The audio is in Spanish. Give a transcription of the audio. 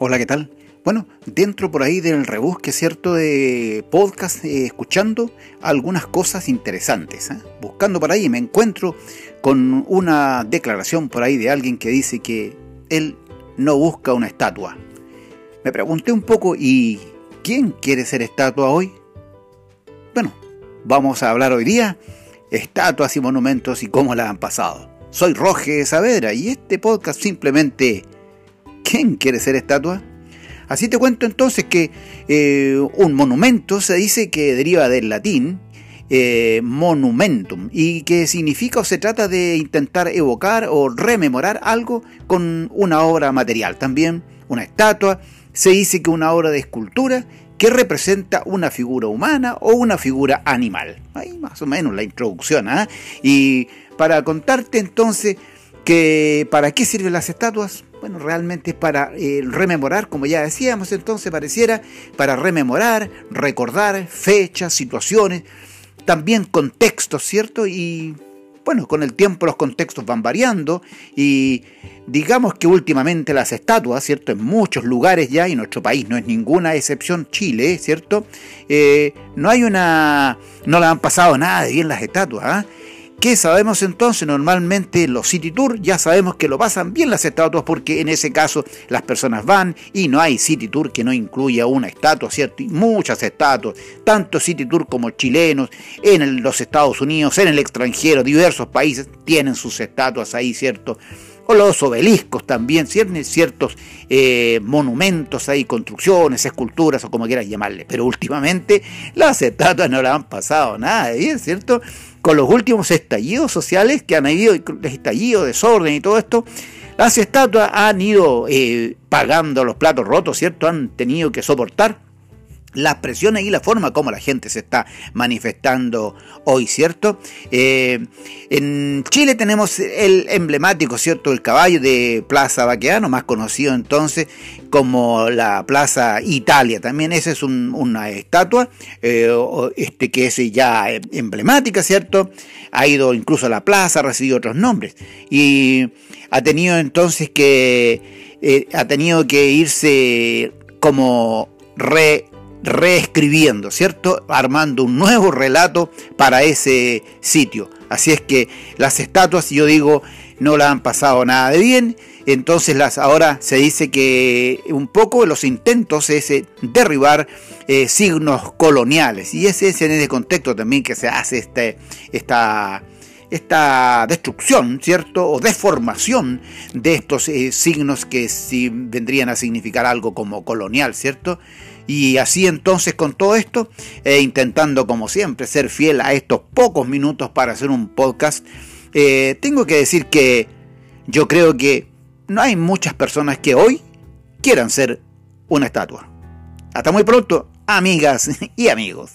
Hola, ¿qué tal? Bueno, dentro por ahí del rebusque, ¿cierto? De podcast, eh, escuchando algunas cosas interesantes. ¿eh? Buscando por ahí me encuentro con una declaración por ahí de alguien que dice que él no busca una estatua. Me pregunté un poco, ¿y quién quiere ser estatua hoy? Bueno, vamos a hablar hoy día estatuas y monumentos y cómo la han pasado. Soy Roge Saavedra y este podcast simplemente ¿Quién quiere ser estatua? Así te cuento entonces que eh, un monumento se dice que deriva del latín eh, monumentum y que significa o se trata de intentar evocar o rememorar algo con una obra material. También una estatua se dice que una obra de escultura que representa una figura humana o una figura animal. Ahí más o menos la introducción. ¿ah? Y para contarte entonces que para qué sirven las estatuas, bueno, realmente es para eh, rememorar, como ya decíamos entonces, pareciera, para rememorar, recordar fechas, situaciones, también contextos, ¿cierto? Y bueno, con el tiempo los contextos van variando y digamos que últimamente las estatuas, ¿cierto? En muchos lugares ya, y nuestro país no es ninguna excepción, Chile, ¿cierto? Eh, no hay una... no le han pasado nada de bien las estatuas, ¿ah? ¿Qué sabemos entonces? Normalmente los City Tour ya sabemos que lo pasan bien las estatuas porque en ese caso las personas van y no hay City Tour que no incluya una estatua, ¿cierto? Y muchas estatuas, tanto City Tour como chilenos, en los Estados Unidos, en el extranjero, diversos países tienen sus estatuas ahí, ¿cierto? o los obeliscos también, ciertos eh, monumentos ahí, construcciones, esculturas o como quieras llamarle. Pero últimamente las estatuas no le han pasado nada ¿cierto? Con los últimos estallidos sociales que han habido, estallido, desorden y todo esto, las estatuas han ido eh, pagando los platos rotos, ¿cierto? Han tenido que soportar las presiones y la forma como la gente se está manifestando hoy, ¿cierto? Eh, en Chile tenemos el emblemático, ¿cierto? El caballo de Plaza Baqueano, más conocido entonces como la Plaza Italia. También esa es una estatua eh, este, que es ya emblemática, ¿cierto? Ha ido incluso a la plaza, ha recibido otros nombres. Y ha tenido entonces que, eh, ha tenido que irse como re reescribiendo, ¿cierto? Armando un nuevo relato para ese sitio. Así es que las estatuas, yo digo, no la han pasado nada de bien. Entonces las, ahora se dice que un poco los intentos es eh, derribar eh, signos coloniales. Y ese es en ese contexto también que se hace este, esta, esta destrucción, ¿cierto? O deformación de estos eh, signos que sí vendrían a significar algo como colonial, ¿cierto? Y así entonces con todo esto, e intentando como siempre ser fiel a estos pocos minutos para hacer un podcast, eh, tengo que decir que yo creo que no hay muchas personas que hoy quieran ser una estatua. Hasta muy pronto, amigas y amigos.